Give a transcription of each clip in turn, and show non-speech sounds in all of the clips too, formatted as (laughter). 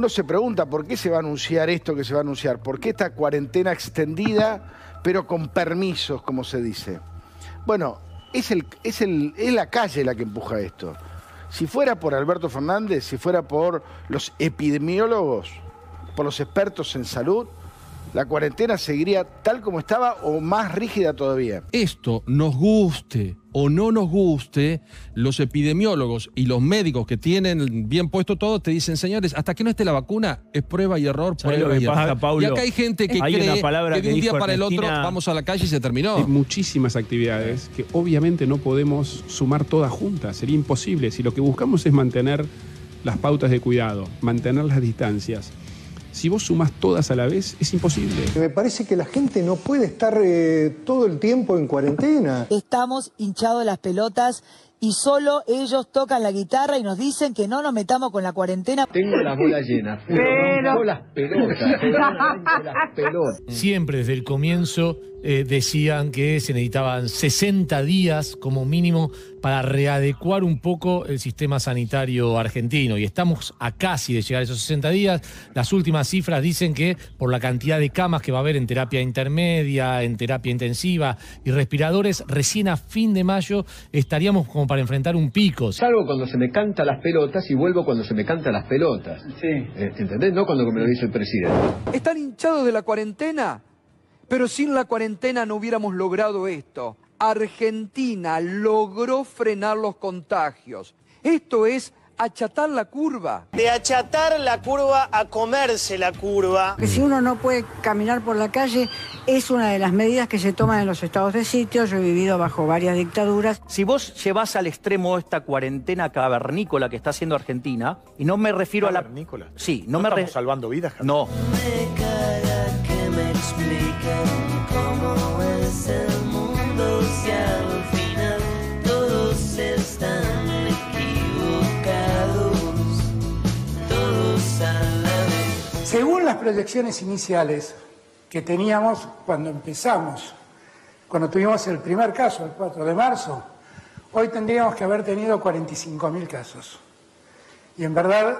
uno se pregunta por qué se va a anunciar esto que se va a anunciar, por qué esta cuarentena extendida, pero con permisos, como se dice. Bueno, es, el, es, el, es la calle la que empuja esto. Si fuera por Alberto Fernández, si fuera por los epidemiólogos, por los expertos en salud, la cuarentena seguiría tal como estaba o más rígida todavía. Esto nos guste o no nos guste, los epidemiólogos y los médicos que tienen bien puesto todo te dicen, señores, hasta que no esté la vacuna, es prueba y error, prueba y error. y acá hay gente que cree que de un día para el otro vamos a la calle y se terminó. Hay muchísimas actividades que obviamente no podemos sumar todas juntas, sería imposible. Si lo que buscamos es mantener las pautas de cuidado, mantener las distancias, si vos sumas todas a la vez, es imposible. Me parece que la gente no puede estar eh, todo el tiempo en cuarentena. Estamos hinchados las pelotas y solo ellos tocan la guitarra y nos dicen que no nos metamos con la cuarentena. Tengo las bolas llenas, (laughs) pero, las pelotas, las (laughs) pelotas. Siempre desde el comienzo eh, decían que se necesitaban 60 días como mínimo para readecuar un poco el sistema sanitario argentino. Y estamos a casi de llegar a esos 60 días. Las últimas cifras dicen que por la cantidad de camas que va a haber en terapia intermedia, en terapia intensiva y respiradores, recién a fin de mayo estaríamos como para enfrentar un pico. Salgo cuando se me canta las pelotas y vuelvo cuando se me cantan las pelotas. Sí. Eh, ¿Entendés? No cuando me lo dice el presidente. ¿Están hinchados de la cuarentena? Pero sin la cuarentena no hubiéramos logrado esto. Argentina logró frenar los contagios. Esto es achatar la curva. De achatar la curva a comerse la curva. Que si uno no puede caminar por la calle es una de las medidas que se toman en los estados de sitio. Yo he vivido bajo varias dictaduras. Si vos llevás al extremo esta cuarentena cavernícola que está haciendo Argentina, y no me refiero a la... ¿Cavernícola? Sí, no, me estamos salvando vidas. No. me expliquen cómo es el Según las proyecciones iniciales que teníamos cuando empezamos, cuando tuvimos el primer caso, el 4 de marzo, hoy tendríamos que haber tenido 45.000 casos. Y en verdad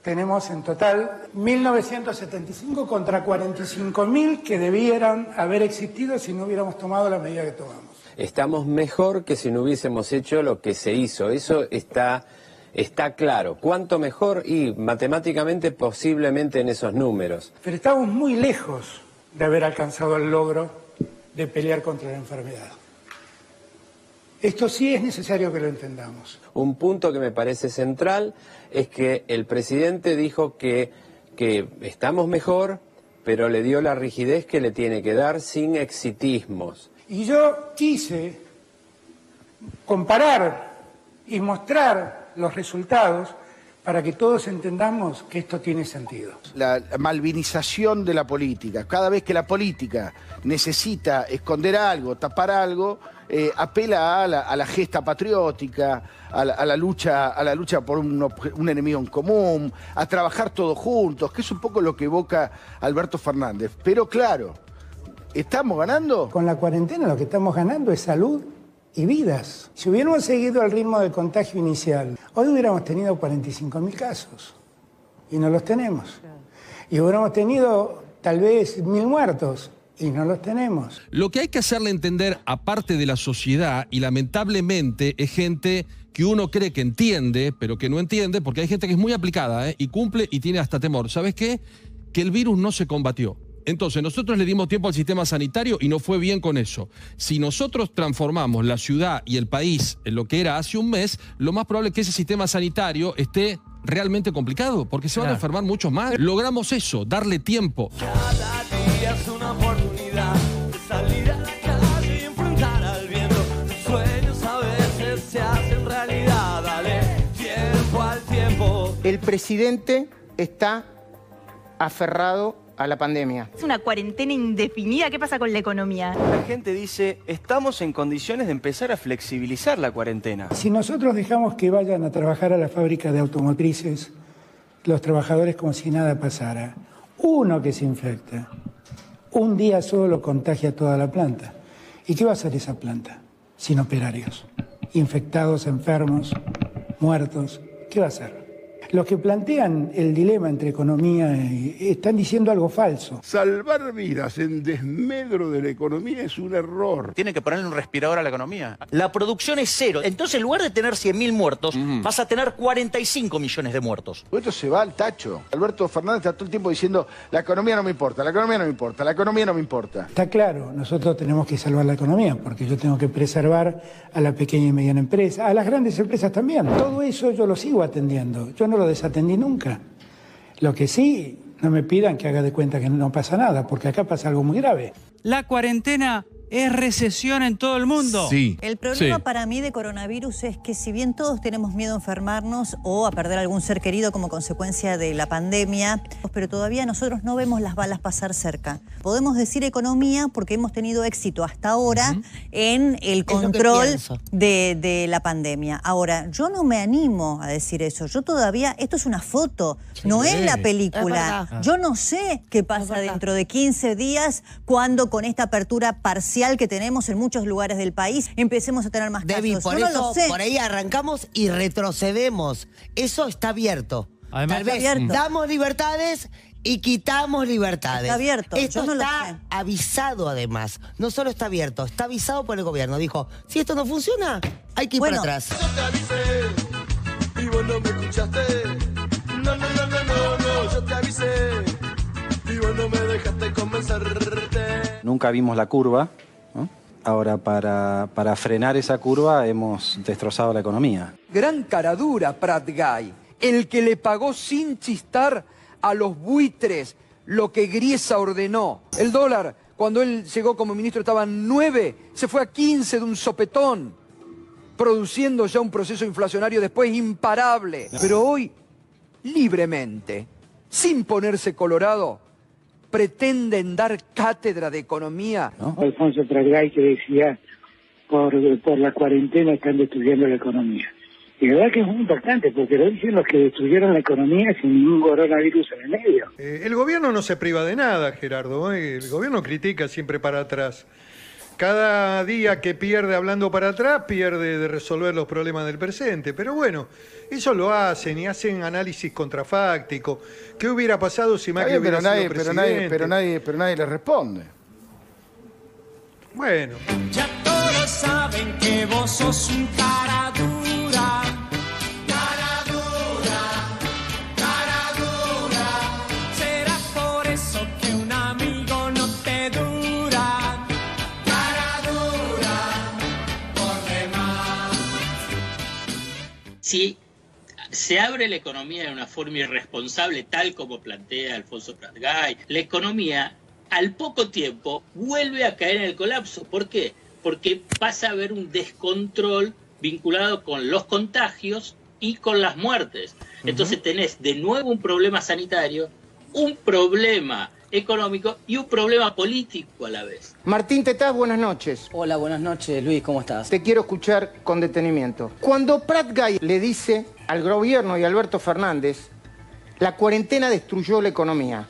tenemos en total 1.975 contra 45.000 que debieran haber existido si no hubiéramos tomado la medida que tomamos. Estamos mejor que si no hubiésemos hecho lo que se hizo. Eso está, está claro. ¿Cuánto mejor? Y matemáticamente posiblemente en esos números. Pero estamos muy lejos de haber alcanzado el logro de pelear contra la enfermedad. Esto sí es necesario que lo entendamos. Un punto que me parece central es que el presidente dijo que, que estamos mejor, pero le dio la rigidez que le tiene que dar sin exitismos. Y yo quise comparar y mostrar los resultados para que todos entendamos que esto tiene sentido. La malvinización de la política. Cada vez que la política necesita esconder algo, tapar algo, eh, apela a la, gesta patriótica, a la, lucha, a la lucha por un, un, enemigo en común, a trabajar todos juntos, que es un poco lo que evoca Alberto Fernández. Pero claro, ¿estamos ganando? Con la cuarentena lo que estamos ganando es salud y vidas. Si hubiéramos seguido el ritmo del contagio inicial, hoy hubiéramos tenido 45.000 casos y no los tenemos. Y hubiéramos tenido tal vez mil muertos y no los tenemos. Lo que hay que hacerle entender, aparte de la sociedad, y lamentablemente es gente que uno cree que entiende, pero que no entiende, porque hay gente que es muy aplicada ¿eh? y cumple y tiene hasta temor. ¿Sabes qué? Que el virus no se combatió. Entonces, nosotros le dimos tiempo al sistema sanitario y no fue bien con eso. Si nosotros transformamos la ciudad y el país en lo que era hace un mes, lo más probable es que ese sistema sanitario esté realmente complicado, porque se van a enfermar muchos más. Logramos eso, darle tiempo. Cada día es una oportunidad de salir a la calle y enfrentar al viento. Tus sueños a veces se hacen realidad. Dale tiempo al tiempo. El presidente está aferrado a la pandemia. Es una cuarentena indefinida. ¿Qué pasa con la economía? La gente dice, estamos en condiciones de empezar a flexibilizar la cuarentena. Si nosotros dejamos que vayan a trabajar a la fábrica de automotrices, los trabajadores como si nada pasara, uno que se infecta, un día solo contagia toda la planta. ¿Y qué va a hacer esa planta? Sin operarios, infectados, enfermos, muertos. ¿Qué va a hacer? Los que plantean el dilema entre economía y están diciendo algo falso. Salvar vidas en desmedro de la economía es un error. Tiene que ponerle un respirador a la economía. La producción es cero. Entonces, en lugar de tener 100.000 muertos, vas a tener 45 millones de muertos. Esto se va al tacho. Alberto Fernández está todo el tiempo diciendo, la economía no me importa, la economía no me importa, la economía no me importa. Está claro, nosotros tenemos que salvar la economía porque yo tengo que preservar a la pequeña y mediana empresa, a las grandes empresas también. Todo eso yo lo sigo atendiendo. Yo no lo desatendí nunca. Lo que sí, no me pidan que haga de cuenta que no pasa nada, porque acá pasa algo muy grave. La cuarentena es recesión en todo el mundo. El problema para mí de coronavirus es que si bien todos tenemos miedo a enfermarnos o a perder algún ser querido como consecuencia de la pandemia, pero todavía nosotros no vemos las balas pasar cerca. Podemos decir economía porque hemos tenido éxito hasta ahora en el control de, de la pandemia. Ahora, yo no me animo a decir eso. Yo todavía, esto es una foto, no es la película. Yo no sé qué pasa dentro de 15 días cuando con esta apertura parcial que tenemos en muchos lugares del país empecemos a tener más Debbie, casos. por Yo no eso, lo sé. por ahí arrancamos y retrocedemos. Eso está abierto. Además- Tal vez abierto. damos libertades y quitamos libertades. Está abierto, Esto no está avisado además. No solo está abierto, está avisado por el gobierno. Dijo, si esto no funciona, hay que ir Bueno. para atrás. Y vos no me escuchaste. No, no, no, no, no, no, yo te avisé. Y vos no me dejaste convencerte. Nunca vimos la curva. Ahora, para, para frenar esa curva, hemos destrozado la economía. Gran caradura, Prat Guy. El que le pagó sin chistar a los buitres lo que Griesa ordenó. El dólar, cuando él llegó como ministro, estaba en 9, se fue a 15 de un sopetón, produciendo ya un proceso inflacionario después imparable. Pero hoy, libremente, sin ponerse colorado, pretenden dar cátedra de economía. Alfonso Pratgay que decía, por, por la cuarentena están destruyendo la economía. Y la verdad que es muy importante, porque lo dicen los que destruyeron la economía sin ningún coronavirus en el medio. Eh, el gobierno no se priva de nada, Gerardo. ¿eh? El gobierno critica siempre para atrás. Cada día que pierde hablando para atrás, pierde de resolver los problemas del presente. Pero bueno, eso lo hacen y hacen análisis contrafáctico. ¿Qué hubiera pasado si Macri bien, hubiera pero, nadie, sido pero, nadie, presidente? pero, nadie, pero nadie le responde. Bueno, Ya todos saben que vos sos un Si se abre la economía de una forma irresponsable, tal como plantea Alfonso Pratgay, la economía al poco tiempo vuelve a caer en el colapso. ¿Por qué? Porque pasa a haber un descontrol vinculado con los contagios y con las muertes. Entonces tenés de nuevo un problema sanitario, un problema económico y un problema político a la vez. Martín Tetaz, buenas noches. Hola, buenas noches, Luis, ¿cómo estás? Te quiero escuchar con detenimiento. Cuando Prat Guy le dice al gobierno y a Alberto Fernández, la cuarentena destruyó la economía.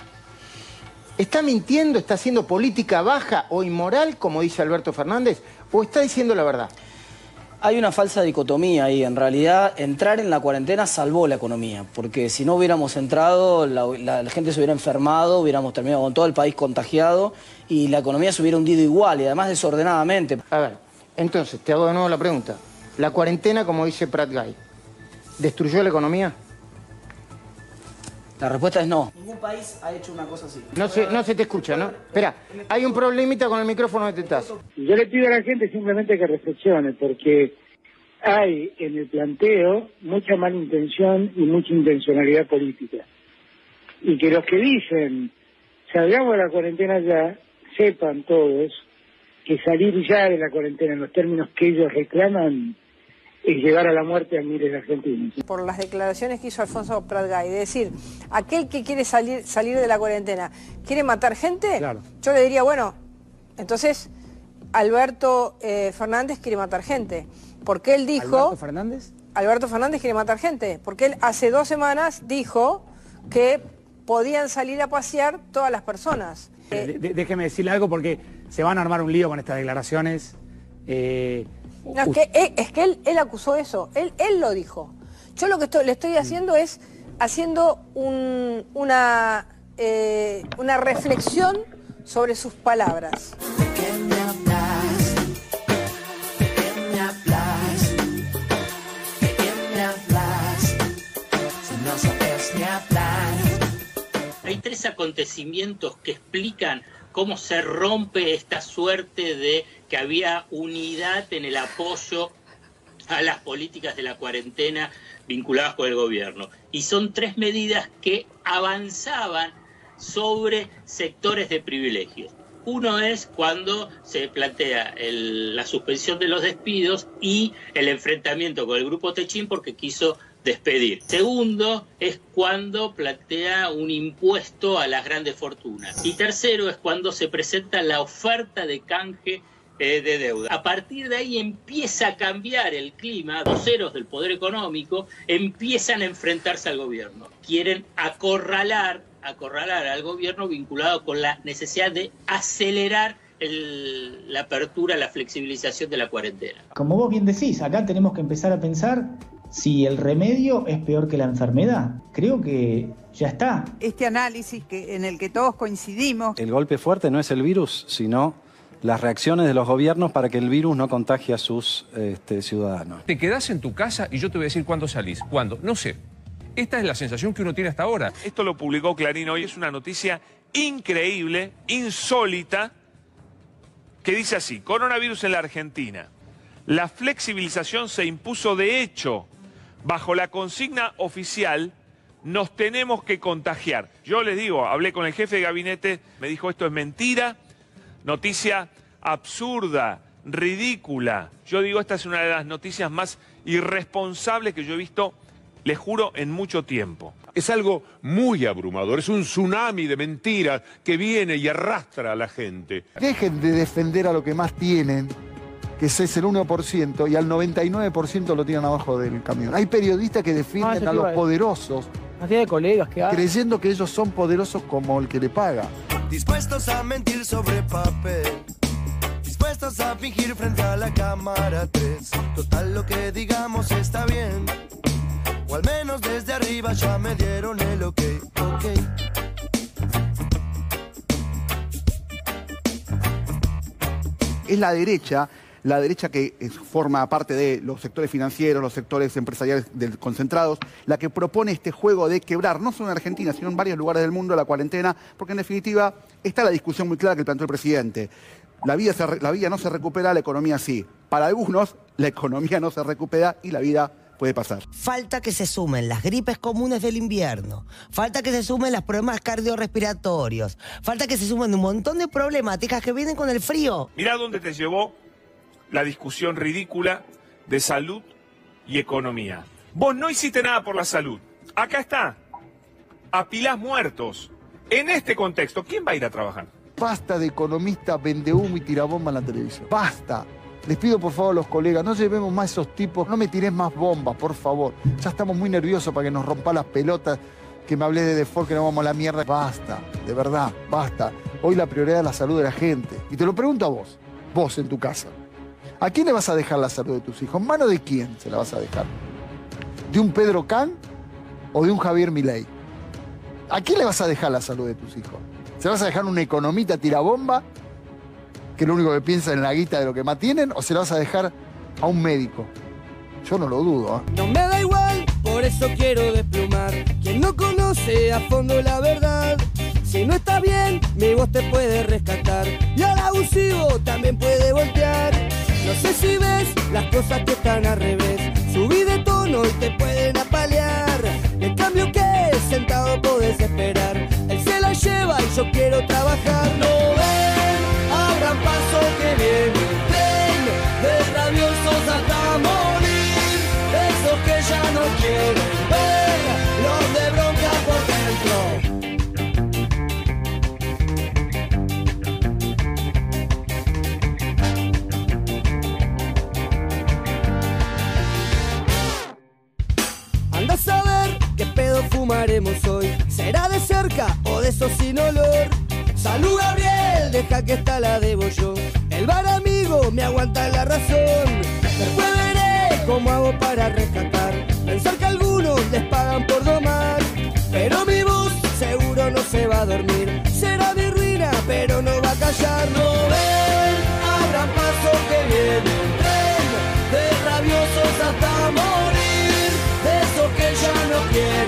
¿Está mintiendo, está haciendo política baja o inmoral, como dice Alberto Fernández, o está diciendo la verdad? Hay una falsa dicotomía ahí. En realidad, entrar en la cuarentena salvó la economía, porque si no hubiéramos entrado, la, gente se hubiera enfermado, hubiéramos terminado con todo el país contagiado y la economía se hubiera hundido igual y además desordenadamente. A ver, entonces, te hago de nuevo la pregunta. La cuarentena, como dice Prat Guy, ¿destruyó la economía? La respuesta es no. Ningún país ha hecho una cosa así. No se, no se te escucha, ¿no? Espera, hay un problemita con el micrófono de Tetaz. Yo le pido a la gente simplemente que reflexione, porque hay en el planteo mucha malintención y mucha intencionalidad política. Y que los que dicen, salgamos de la cuarentena ya, sepan todos que salir ya de la cuarentena en los términos que ellos reclaman es llevar a la muerte a miles de argentinos. por las declaraciones que hizo Alfonso Pratgay, de decir, aquel que quiere salir, salir de la cuarentena, ¿quiere matar gente? Yo le diría, bueno, entonces Alberto eh, Fernández quiere matar gente. Porque él dijo... ¿Alberto Fernández? Alberto Fernández quiere matar gente. Porque él hace dos semanas dijo que podían salir a pasear todas las personas. Eh, déjeme decirle algo porque se van a armar un lío con estas declaraciones. Eh, No, es que, es que él, él acusó eso, él, él lo dijo. Yo lo que estoy- le estoy haciendo es haciendo un- una, eh, una reflexión sobre sus palabras. Hay tres acontecimientos que explican cómo se rompe esta suerte de que había unidad en el apoyo a las políticas de la cuarentena vinculadas con el gobierno. Y son tres medidas que avanzaban sobre sectores de privilegios. Uno es cuando se plantea la suspensión de los despidos y el enfrentamiento con el grupo Techín porque quiso despedir. Segundo es cuando plantea un impuesto a las grandes fortunas. Y tercero es cuando se presenta la oferta de canje eh, de deuda. A partir de ahí empieza a cambiar el clima, voceros del poder económico empiezan a enfrentarse al gobierno. Quieren acorralar, acorralar al gobierno vinculado con la necesidad de acelerar el- la apertura, la flexibilización de la cuarentena. Como vos bien decís, acá tenemos que empezar a pensar si el remedio es peor que la enfermedad. Creo que ya está. Este análisis que, en el que todos coincidimos, El golpe fuerte no es el virus, sino las reacciones de los gobiernos para que el virus no contagie a sus este, ciudadanos. Te quedás en tu casa y yo te voy a decir cuándo salís. ¿Cuándo? No sé. Esta es la sensación que uno tiene hasta ahora. Esto lo publicó Clarín hoy, es una noticia increíble, insólita, que dice así, coronavirus en la Argentina. La flexibilización se impuso de hecho bajo la consigna oficial, nos tenemos que contagiar. Yo les digo, hablé con el jefe de gabinete, me dijo esto es mentira, noticia absurda, ridícula. Yo digo, esta es una de las noticias más irresponsables que yo he visto, les juro, en mucho tiempo. Es algo muy abrumador, es un tsunami de mentiras que viene y arrastra a la gente. Dejen de defender a lo que más tienen, que ese es el 1%, y al 99% lo tiran abajo del camión. Hay periodistas que defienden a los poderosos, de colegas que creyendo que ellos son poderosos como el que le paga. Dispuestos a mentir sobre papel. Dispuestos a fingir frente a la cámara 3. Total, lo que digamos está bien. O al menos desde arriba ya me dieron el ok. Ok. es la derecha, la derecha que es- forma parte de los sectores financieros, los sectores empresariales concentrados, la que propone este juego de quebrar, no solo en Argentina, sino en varios lugares del mundo, la cuarentena, porque en definitiva está la discusión muy clara que planteó el presidente. La vida, se re- la vida no se recupera, la economía sí. Para algunos, la economía no se recupera y la vida puede pasar. Falta que se sumen las gripes comunes del invierno. Falta que se sumen los problemas cardiorrespiratorios. Falta que se sumen un montón de problemáticas que vienen con el frío. Mirá dónde te llevó la discusión ridícula de salud y economía. Vos no hiciste nada por la salud. Acá está. Apilás muertos. En este contexto, ¿quién va a ir a trabajar? Basta de economista, vende humo y tirabomba en la televisión. Basta. Les pido por favor a los colegas, no llevemos más esos tipos, no me tires más bombas, por favor. Ya estamos muy nerviosos para que nos rompa las pelotas, que me hablé de default, que no vamos a la mierda. Basta, de verdad, basta. Hoy la prioridad es la salud de la gente. Y te lo pregunto a vos, vos en tu casa. ¿A quién le vas a dejar la salud de tus hijos? ¿En mano de quién se la vas a dejar? ¿De un Pedro Can o de un Javier Milei? ¿A quién le vas a dejar la salud de tus hijos? ¿Se vas a dejar un economista tirabomba que lo único que piensa en la guita de lo que más tienen o se la vas a dejar a un médico? Yo no lo dudo. ¿eh? No me da igual, por eso quiero desplumar. Quien no conoce a fondo la verdad, si no está bien, mi voz te puede rescatar. Y al abusivo también puede voltear. No sé si ves las cosas que están al revés. Subí de tono y te pueden apalear. Yo quiero trabajar. Será de cerca o de eso sin olor. Salud Gabriel, deja que esta la debo yo. El bar amigo me aguanta la razón. Después veré cómo hago para rescatar. Pensar que algunos les pagan por domar. Pero mi voz seguro no se va a dormir. Será mi ruina, pero no va a callar. No ven, abran paso que viene un tren de rabiosos hasta morir. De esos que ya no quiero.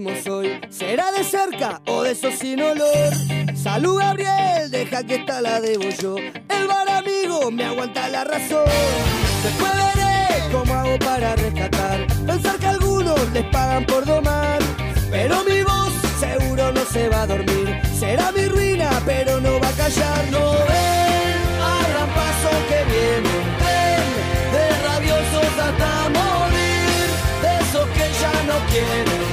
hoy será de cerca o de eso sin olor. Salud Gabriel, deja que esta la debo yo. El bar amigo me aguanta la razón. Después veré cómo hago para rescatar. Pensar que algunos les pagan por domar. Pero mi voz seguro no se va a dormir. Será mi ruina, pero no va a callar. No ven, abran paso que viene. De rabiosos morir. De esos que ya no quieren.